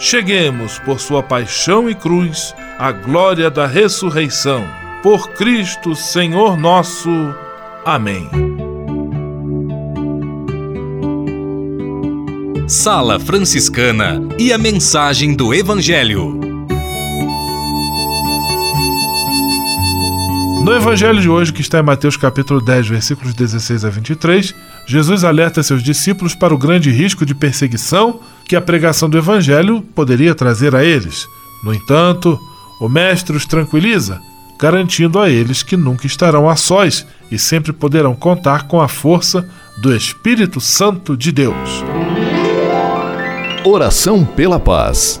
cheguemos, por sua paixão e cruz, à glória da ressurreição. Por Cristo, Senhor nosso. Amém. Sala Franciscana e a mensagem do Evangelho. No evangelho de hoje, que está em Mateus capítulo 10, versículos 16 a 23, Jesus alerta seus discípulos para o grande risco de perseguição que a pregação do evangelho poderia trazer a eles. No entanto, o mestre os tranquiliza, garantindo a eles que nunca estarão a sós e sempre poderão contar com a força do Espírito Santo de Deus. Oração pela paz.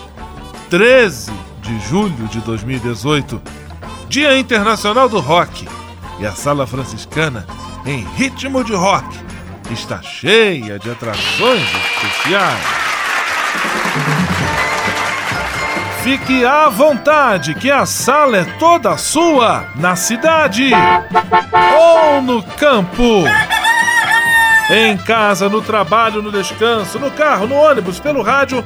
13 de julho de 2018, Dia Internacional do Rock, e a Sala Franciscana, em ritmo de rock, está cheia de atrações especiais. Fique à vontade, que a sala é toda sua, na cidade ou no campo. Em casa, no trabalho, no descanso, no carro, no ônibus, pelo rádio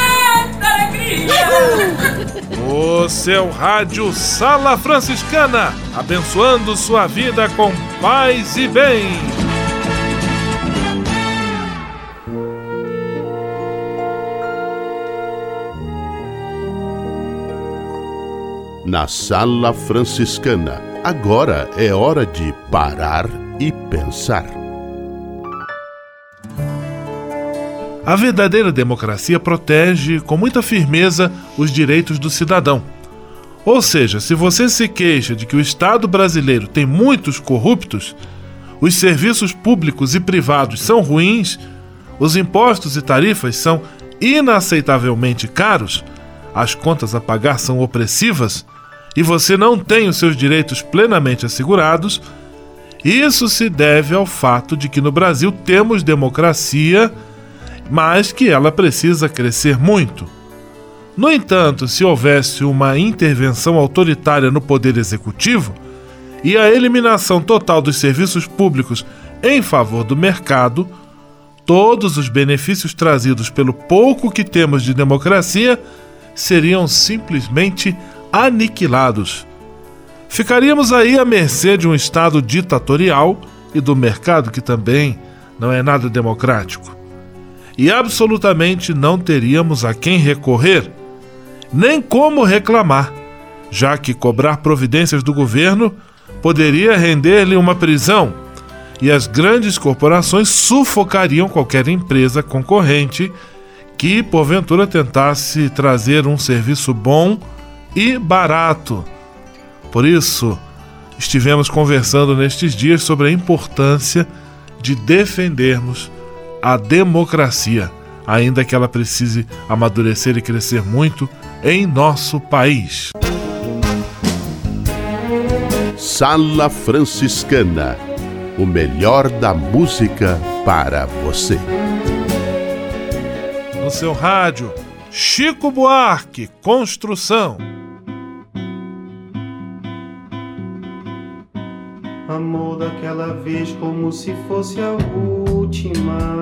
O seu rádio Sala Franciscana, abençoando sua vida com paz e bem. Na Sala Franciscana, agora é hora de parar e pensar. A verdadeira democracia protege com muita firmeza os direitos do cidadão. Ou seja, se você se queixa de que o Estado brasileiro tem muitos corruptos, os serviços públicos e privados são ruins, os impostos e tarifas são inaceitavelmente caros, as contas a pagar são opressivas e você não tem os seus direitos plenamente assegurados, isso se deve ao fato de que no Brasil temos democracia mas que ela precisa crescer muito. No entanto, se houvesse uma intervenção autoritária no poder executivo e a eliminação total dos serviços públicos em favor do mercado, todos os benefícios trazidos pelo pouco que temos de democracia seriam simplesmente aniquilados. Ficaríamos aí à mercê de um Estado ditatorial e do mercado que também não é nada democrático e absolutamente não teríamos a quem recorrer, nem como reclamar, já que cobrar providências do governo poderia render-lhe uma prisão e as grandes corporações sufocariam qualquer empresa concorrente que porventura tentasse trazer um serviço bom e barato. Por isso, estivemos conversando nestes dias sobre a importância de defendermos a democracia, ainda que ela precise amadurecer e crescer muito em nosso país. Sala Franciscana o melhor da música para você. No seu rádio, Chico Buarque Construção. Amor daquela vez como se fosse a última.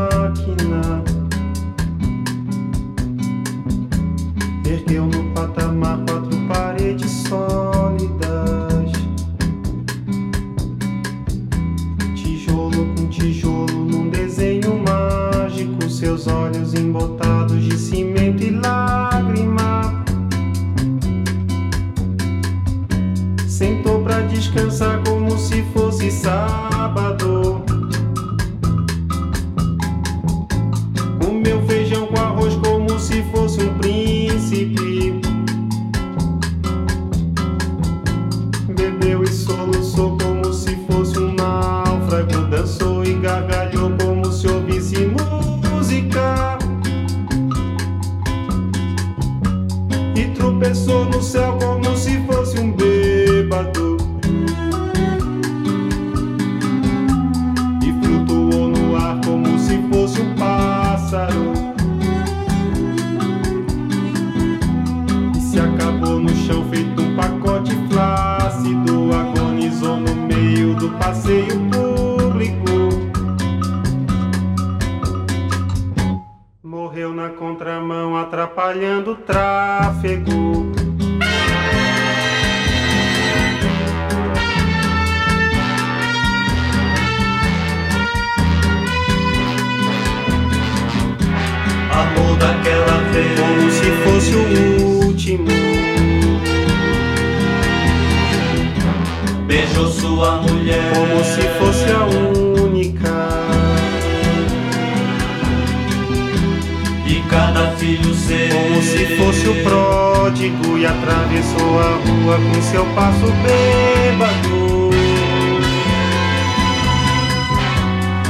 Pródigo, e atravessou a rua com seu passo bêbado.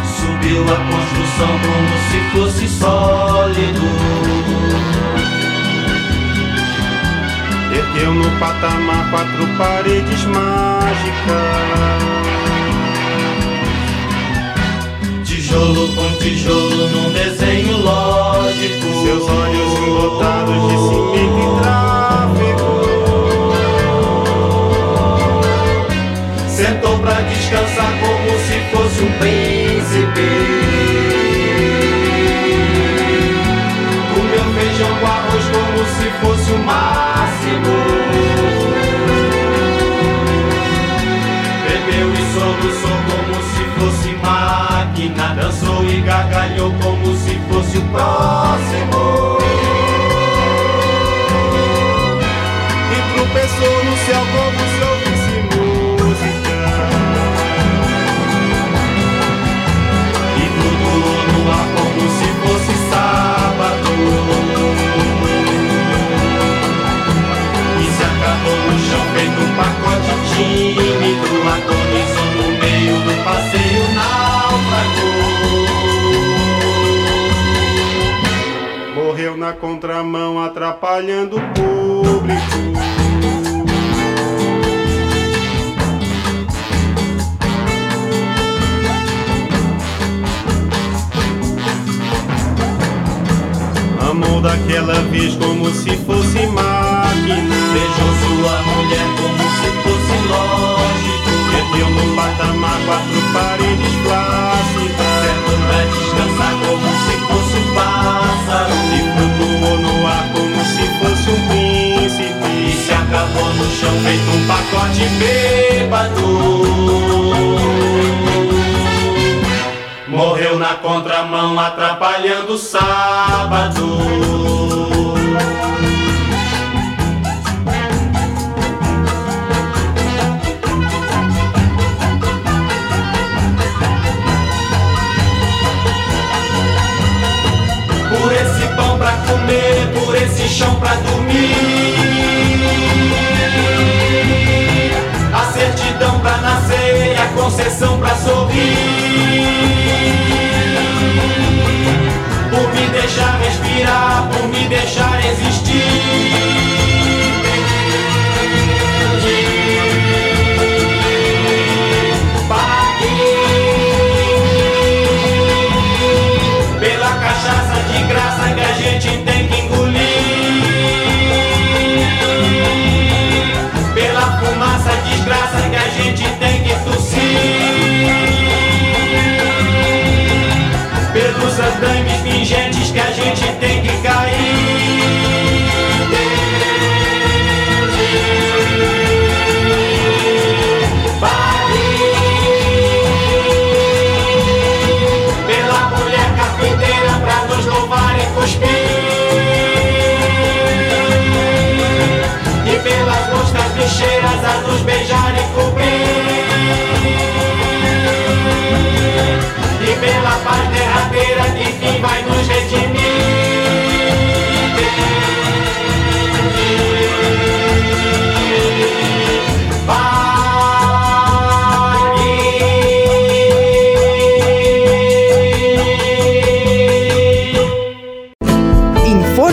Subiu a construção como se fosse sólido. Ergueu no patamar quatro paredes mágicas. Tijolo com tijolo num desenho lógico. Seus olhos embotados de cimento e tráfego. Sentou pra descansar como se fosse um príncipe. Comeu feijão com arroz como se fosse o máximo. Bebeu e soluçou como se fosse máquina. Dançou e gargalhou como se fosse o próximo. E tropeçou no céu como se ouvisse música. E flutuou no ar como se fosse sábado. E se acabou no chão feito um pacote tímido. Agonizou no meio do passeio náufrago. Na contramão, atrapalhando o público. Amou daquela vez como se fosse máquina. Beijou sua mulher como se fosse lógico. Perdeu no patamar quatro paredes plácidas. Contramão atrapalhando o sábado. Por esse pão pra comer, por esse chão pra dormir. A certidão pra nascer a concessão pra sorrir.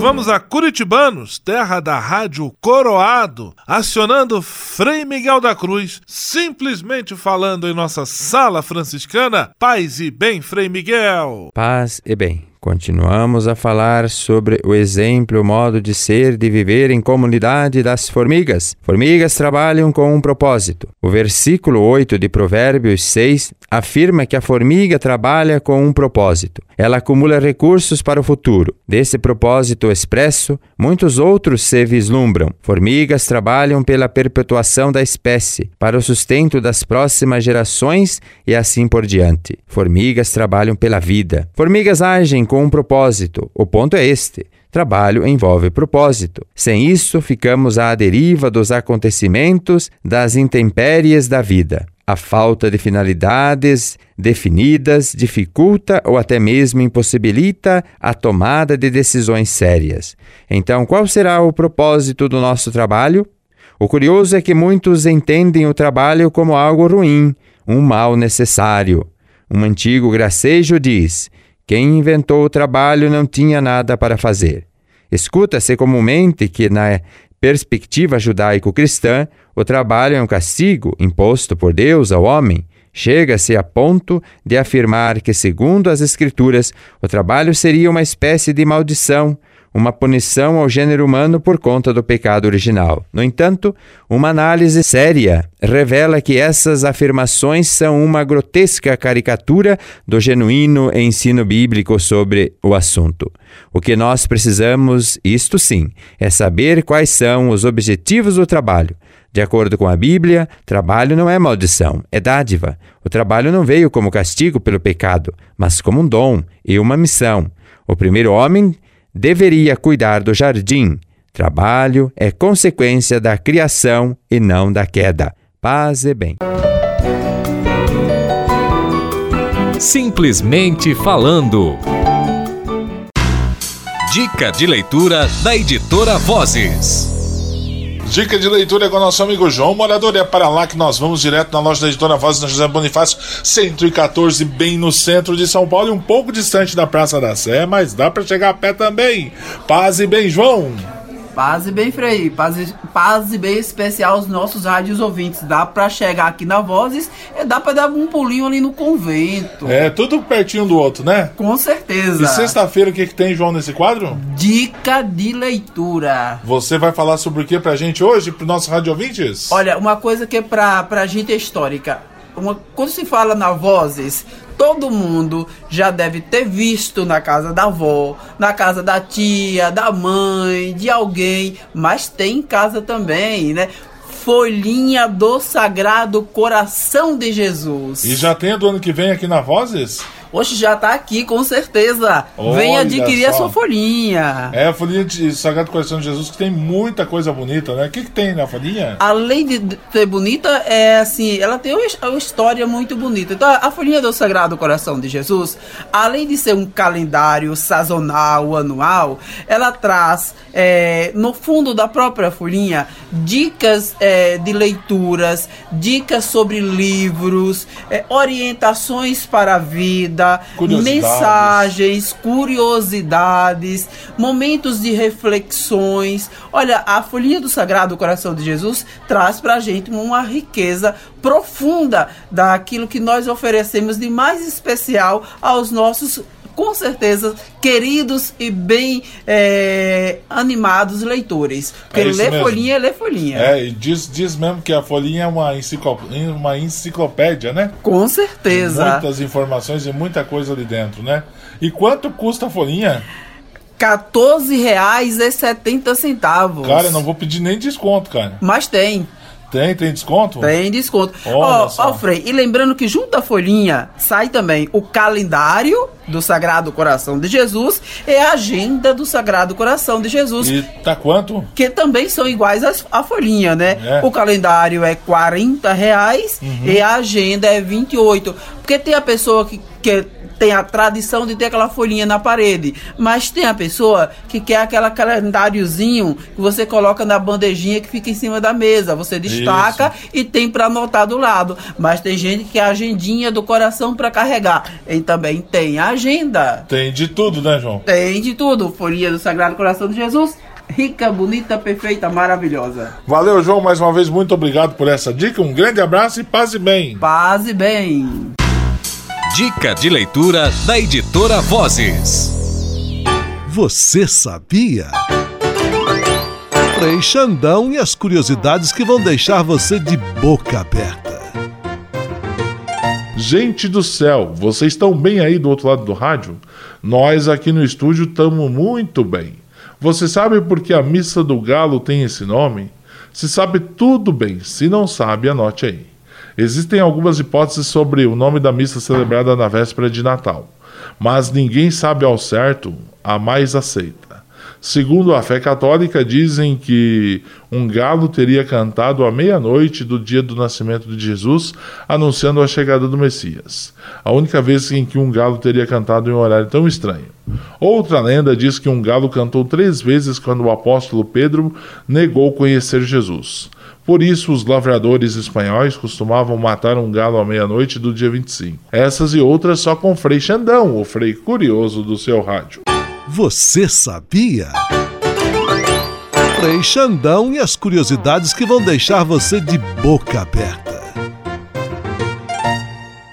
Vamos a Curitibanos, terra da rádio Coroado, acionando Frei Miguel da Cruz, simplesmente falando em nossa sala franciscana. Paz e bem, Frei Miguel. Paz e bem. Continuamos a falar sobre o exemplo, o modo de ser, de viver em comunidade das formigas. Formigas trabalham com um propósito. O versículo 8 de Provérbios 6 afirma que a formiga trabalha com um propósito. Ela acumula recursos para o futuro. Desse propósito expresso, muitos outros se vislumbram. Formigas trabalham pela perpetuação da espécie, para o sustento das próximas gerações e assim por diante. Formigas trabalham pela vida. Formigas agem com um propósito. O ponto é este. Trabalho envolve propósito. Sem isso, ficamos à deriva dos acontecimentos, das intempéries da vida. A falta de finalidades definidas dificulta ou até mesmo impossibilita a tomada de decisões sérias. Então, qual será o propósito do nosso trabalho? O curioso é que muitos entendem o trabalho como algo ruim, um mal necessário. Um antigo gracejo diz: quem inventou o trabalho não tinha nada para fazer. Escuta-se comumente que, na perspectiva judaico-cristã, o trabalho é um castigo imposto por Deus ao homem. Chega-se a ponto de afirmar que, segundo as Escrituras, o trabalho seria uma espécie de maldição, uma punição ao gênero humano por conta do pecado original. No entanto, uma análise séria revela que essas afirmações são uma grotesca caricatura do genuíno ensino bíblico sobre o assunto. O que nós precisamos, isto sim, é saber quais são os objetivos do trabalho. De acordo com a Bíblia, trabalho não é maldição, é dádiva. O trabalho não veio como castigo pelo pecado, mas como um dom e uma missão. O primeiro homem deveria cuidar do jardim. Trabalho é consequência da criação e não da queda. Paz e bem. Simplesmente falando. Dica de leitura da editora Vozes. Dica de leitura com nosso amigo João Morador. É para lá que nós vamos direto na loja da editora Vozes, na José Bonifácio, 114, bem no centro de São Paulo e um pouco distante da Praça da Sé, mas dá para chegar a pé também. Paz e bem, João. Paz e bem, Frei. Paz, paz e bem especial aos nossos rádios ouvintes. Dá pra chegar aqui na Vozes e dá pra dar um pulinho ali no convento. É, tudo pertinho do outro, né? Com certeza. E sexta-feira o que, que tem, João, nesse quadro? Dica de leitura. Você vai falar sobre o que pra gente hoje, pro nosso rádio ouvintes? Olha, uma coisa que é pra, pra gente é histórica. Uma, quando se fala na Vozes, todo mundo já deve ter visto na casa da avó, na casa da tia, da mãe, de alguém, mas tem em casa também, né? Folhinha do Sagrado Coração de Jesus. E já tem do ano que vem aqui na Vozes? Hoje já tá aqui, com certeza. Olha Venha adquirir só. a sua folhinha. É, a folhinha de Sagrado Coração de Jesus, que tem muita coisa bonita, né? O que, que tem na folhinha? Além de ser bonita, é assim, ela tem uma história muito bonita. Então, a folhinha do Sagrado Coração de Jesus, além de ser um calendário sazonal, anual, ela traz, é, no fundo da própria folhinha, dicas é, de leituras, dicas sobre livros, é, orientações para a vida vida, curiosidades. mensagens, curiosidades, momentos de reflexões. Olha, a folhinha do Sagrado Coração de Jesus traz para a gente uma riqueza profunda daquilo que nós oferecemos de mais especial aos nossos com certeza, queridos e bem é, animados leitores. Porque é ler mesmo. folhinha é ler folhinha. É, e diz, diz mesmo que a folhinha é uma, enciclopédia, uma enciclopédia, né? Com certeza. muitas informações e muita coisa ali dentro, né? E quanto custa a folhinha? R$14,70. Cara, eu não vou pedir nem desconto, cara. Mas tem. Tem, tem desconto? Tem desconto. Ó, ó, Frei, e lembrando que junto à folhinha sai também o calendário do Sagrado Coração de Jesus e a agenda do Sagrado Coração de Jesus. E tá quanto? Que também são iguais à folhinha, né? É. O calendário é 40 reais uhum. e a agenda é 28. Porque tem a pessoa que, que tem a tradição de ter aquela folhinha na parede, mas tem a pessoa que quer aquele calendáriozinho que você coloca na bandejinha que fica em cima da mesa, você destaca Isso. e tem para anotar do lado. Mas tem gente que quer a agendinha do coração para carregar. E também tem a agenda. Tem de tudo, né, João? Tem de tudo. Folhinha do Sagrado Coração de Jesus rica, bonita, perfeita, maravilhosa. Valeu, João, mais uma vez, muito obrigado por essa dica. Um grande abraço e paz e bem. Paz e bem. Dica de leitura da editora Vozes. Você sabia? Frei Xandão e as curiosidades que vão deixar você de boca aberta. Gente do céu, vocês estão bem aí do outro lado do rádio? Nós aqui no estúdio estamos muito bem. Você sabe por que a missa do galo tem esse nome? Se sabe tudo bem, se não sabe, anote aí. Existem algumas hipóteses sobre o nome da missa celebrada na véspera de Natal, mas ninguém sabe ao certo a mais aceita. Segundo a fé católica, dizem que um galo teria cantado à meia-noite do dia do nascimento de Jesus, anunciando a chegada do Messias. A única vez em que um galo teria cantado em um horário tão estranho. Outra lenda diz que um galo cantou três vezes quando o apóstolo Pedro negou conhecer Jesus. Por isso, os lavradores espanhóis costumavam matar um galo à meia-noite do dia 25. Essas e outras só com Frei Xandão, o Frei curioso do seu rádio. Você sabia? Frei Xandão e as curiosidades que vão deixar você de boca aberta.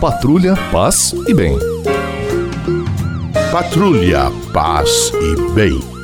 Patrulha, paz e bem. Patrulha, paz e bem.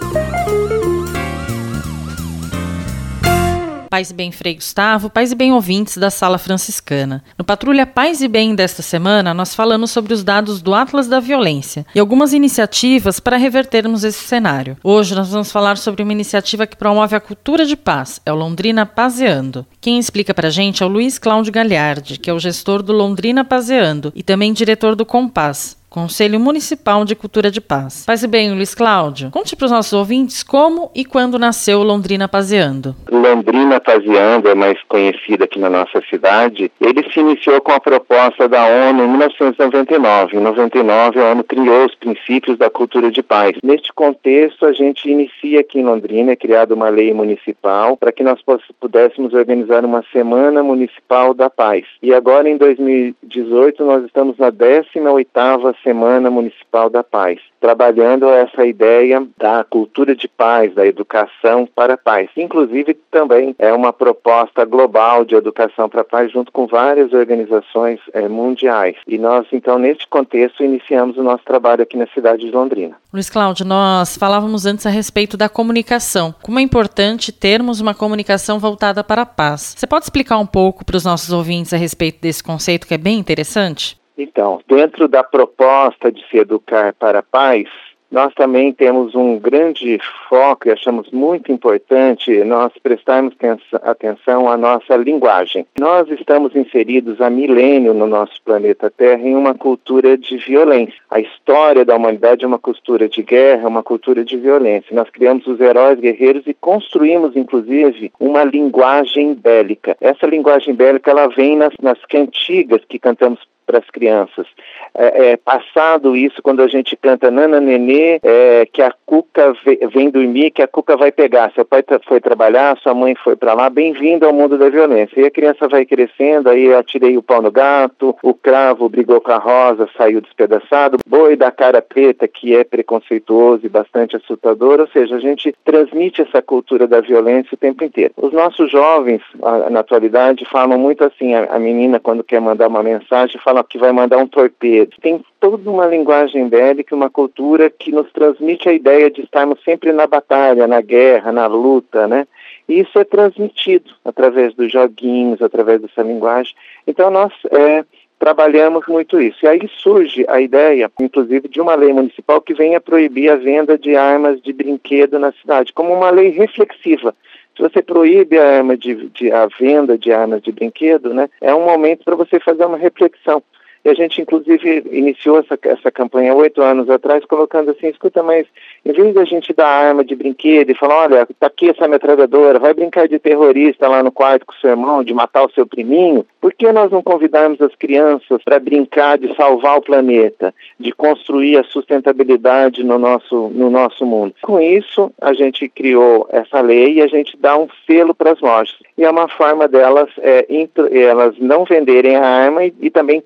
Paz e Bem Frei Gustavo, Paz e Bem ouvintes da Sala Franciscana. No Patrulha Paz e Bem desta semana, nós falamos sobre os dados do Atlas da Violência e algumas iniciativas para revertermos esse cenário. Hoje nós vamos falar sobre uma iniciativa que promove a cultura de paz, é o Londrina Pazeando. Quem explica para a gente é o Luiz Cláudio Galhardi, que é o gestor do Londrina Pazeando e também diretor do Compaz. Conselho Municipal de Cultura de Paz. Faz bem, Luiz Cláudio. Conte para os nossos ouvintes como e quando nasceu Londrina Pazeando. Londrina Pazeando é mais conhecida aqui na nossa cidade. Ele se iniciou com a proposta da ONU em 1999. Em 99, a ONU criou os princípios da cultura de paz. Neste contexto, a gente inicia aqui em Londrina, é criada uma lei municipal para que nós pudéssemos organizar uma Semana Municipal da Paz. E agora, em 2018, nós estamos na 18ª Semana Municipal da Paz, trabalhando essa ideia da cultura de paz, da educação para a paz. Inclusive, também é uma proposta global de educação para a paz, junto com várias organizações é, mundiais. E nós, então, neste contexto, iniciamos o nosso trabalho aqui na cidade de Londrina. Luiz Cláudio, nós falávamos antes a respeito da comunicação. Como é importante termos uma comunicação voltada para a paz. Você pode explicar um pouco para os nossos ouvintes a respeito desse conceito que é bem interessante? Então, dentro da proposta de se educar para a paz, nós também temos um grande foco e achamos muito importante nós prestarmos atenção à nossa linguagem. Nós estamos inseridos há milênio no nosso planeta Terra em uma cultura de violência. A história da humanidade é uma cultura de guerra, uma cultura de violência. Nós criamos os heróis guerreiros e construímos, inclusive, uma linguagem bélica. Essa linguagem bélica ela vem nas, nas cantigas que cantamos para as crianças. É, é, passado isso, quando a gente canta Nana Nenê, é, que a Cuca vem dormir, que a Cuca vai pegar. Seu pai foi trabalhar, sua mãe foi para lá, bem-vindo ao mundo da violência. E a criança vai crescendo, aí eu atirei o pau no gato, o cravo brigou com a rosa, saiu despedaçado, boi da cara preta, que é preconceituoso e bastante assustador, ou seja, a gente transmite essa cultura da violência o tempo inteiro. Os nossos jovens, na atualidade, falam muito assim, a, a menina quando quer mandar uma mensagem, fala fala que vai mandar um torpedo. Tem toda uma linguagem bélica, uma cultura que nos transmite a ideia de estarmos sempre na batalha, na guerra, na luta, né? E isso é transmitido através dos joguinhos, através dessa linguagem. Então nós é, trabalhamos muito isso. E aí surge a ideia, inclusive, de uma lei municipal que venha proibir a venda de armas de brinquedo na cidade, como uma lei reflexiva. Se você proíbe a, arma de, de, a venda de armas de brinquedo, né, é um momento para você fazer uma reflexão. E a gente inclusive iniciou essa, essa campanha oito anos atrás, colocando assim, escuta, mas em vez da gente dar arma de brinquedo e falar, olha, tá aqui essa metralhadora, vai brincar de terrorista lá no quarto com seu irmão, de matar o seu priminho, por que nós não convidarmos as crianças para brincar de salvar o planeta, de construir a sustentabilidade no nosso, no nosso mundo? Com isso, a gente criou essa lei e a gente dá um selo para as lojas. E é uma forma delas, é, elas não venderem a arma e, e também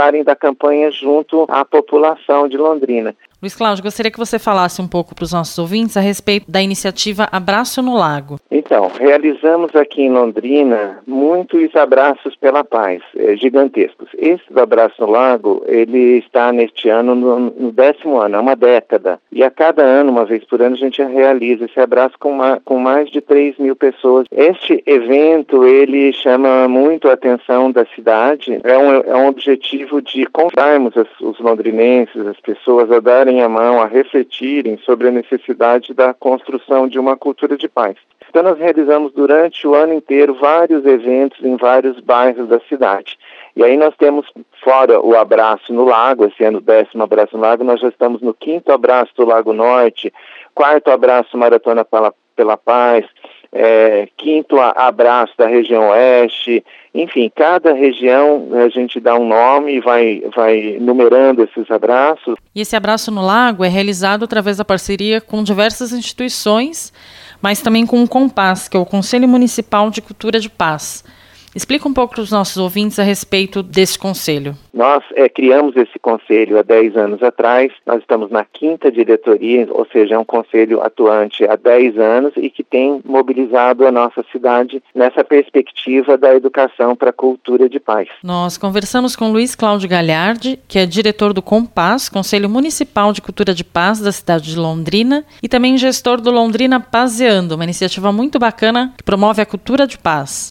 participarem da campanha junto à população de Londrina. Luiz Cláudio, gostaria que você falasse um pouco para os nossos ouvintes a respeito da iniciativa Abraço no Lago. Então, realizamos aqui em Londrina muitos abraços pela paz, é, gigantescos. Esse do Abraço no Lago, ele está neste ano no, no, décimo ano, é uma década. E a cada ano, uma vez por ano, a gente realiza esse abraço com, uma, com mais de 3 mil pessoas. Este evento, ele chama muito a atenção da cidade. É um, é um objetivo de convidarmos os londrinenses, as pessoas a darem darem a mão, a refletirem sobre a necessidade da construção de uma cultura de paz. Então, nós realizamos durante o ano inteiro vários eventos em vários bairros da cidade. E aí nós temos, fora o abraço no lago, esse ano décimo abraço no lago, nós já estamos no quinto abraço do Lago Norte, quarto abraço Maratona pela, pela Paz, é, quinto abraço da região oeste, enfim, cada região a gente dá um nome e vai, vai numerando esses abraços. E esse abraço no lago é realizado através da parceria com diversas instituições, mas também com o Compaz, que é o Conselho Municipal de Cultura de Paz. Explica um pouco para os nossos ouvintes a respeito desse conselho. Nós é, criamos esse conselho há 10 anos atrás, nós estamos na quinta diretoria, ou seja, é um conselho atuante há 10 anos e que tem mobilizado a nossa cidade nessa perspectiva da educação para a cultura de paz. Nós conversamos com Luiz Cláudio Galhardi, que é diretor do Compaz, Conselho Municipal de Cultura de Paz da cidade de Londrina, e também gestor do Londrina Pazeando, uma iniciativa muito bacana que promove a cultura de paz.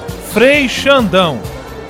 Frei Xandão.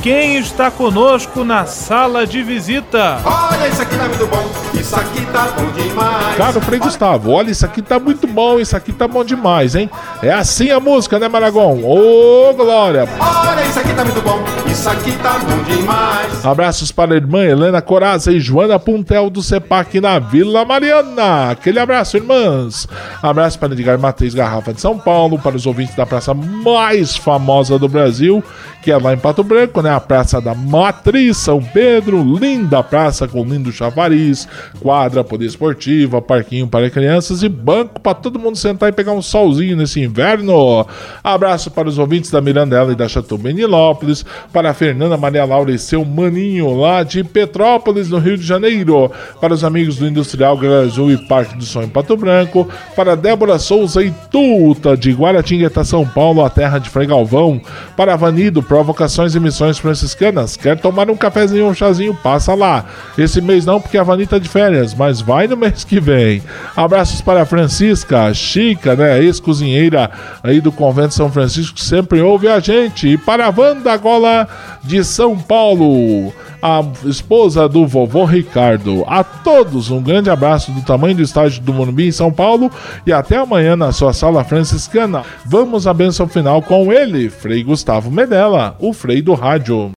Quem está conosco na sala de visita? Olha, isso aqui tá muito bom, isso aqui tá bom demais. Cara, Frei Gustavo, olha, isso aqui tá muito bom, isso aqui tá bom demais, hein? É assim a música, né, Maragon? Ô, Glória! Olha, isso aqui tá muito bom, isso aqui tá bom demais. Abraços para a irmã Helena Coraza e Joana Puntel do CEPAC na Vila Mariana. Aquele abraço, irmãs. Abraço para Edgar Matheus Garrafa de São Paulo, para os ouvintes da praça mais famosa do Brasil, que é lá em Pato Branco, né? A Praça da Matriz São Pedro, linda praça com lindo chavariz, quadra poliesportiva, parquinho para crianças e banco para todo mundo sentar e pegar um solzinho nesse inverno. Abraço para os ouvintes da Mirandela e da Chateau Benilópolis, para a Fernanda Maria Laura e seu maninho lá de Petrópolis, no Rio de Janeiro, para os amigos do Industrial Gran e Parque do Sonho Pato Branco, para Débora Souza e Tuta de Guaratingueta, São Paulo, a terra de Frei Galvão, para Vanido, Provocações e Missões franciscanas. Quer tomar um cafezinho um chazinho? Passa lá. Esse mês não, porque a Vani tá de férias, mas vai no mês que vem. Abraços para a Francisca, Chica, né? Ex-cozinheira aí do Convento São Francisco, que sempre ouve a gente. E para a Wanda Gola de São Paulo a esposa do vovô Ricardo. A todos um grande abraço do tamanho do estádio do Morumbi em São Paulo e até amanhã na sua sala franciscana. Vamos à benção final com ele, Frei Gustavo Medella, o Frei do Rádio.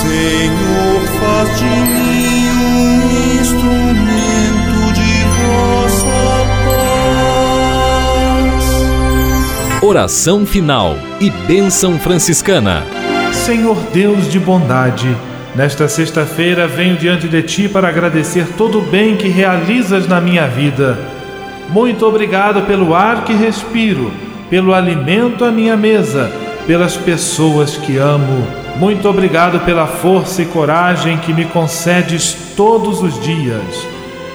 Senhor, faz de mim um instrumento de vossa paz. Oração final e bênção franciscana. Senhor Deus de bondade, nesta sexta-feira venho diante de Ti para agradecer todo o bem que realizas na minha vida. Muito obrigado pelo ar que respiro, pelo alimento à minha mesa, pelas pessoas que amo. Muito obrigado pela força e coragem que me concedes todos os dias.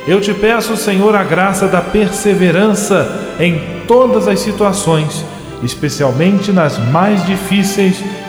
Eu te peço, Senhor, a graça da perseverança em todas as situações, especialmente nas mais difíceis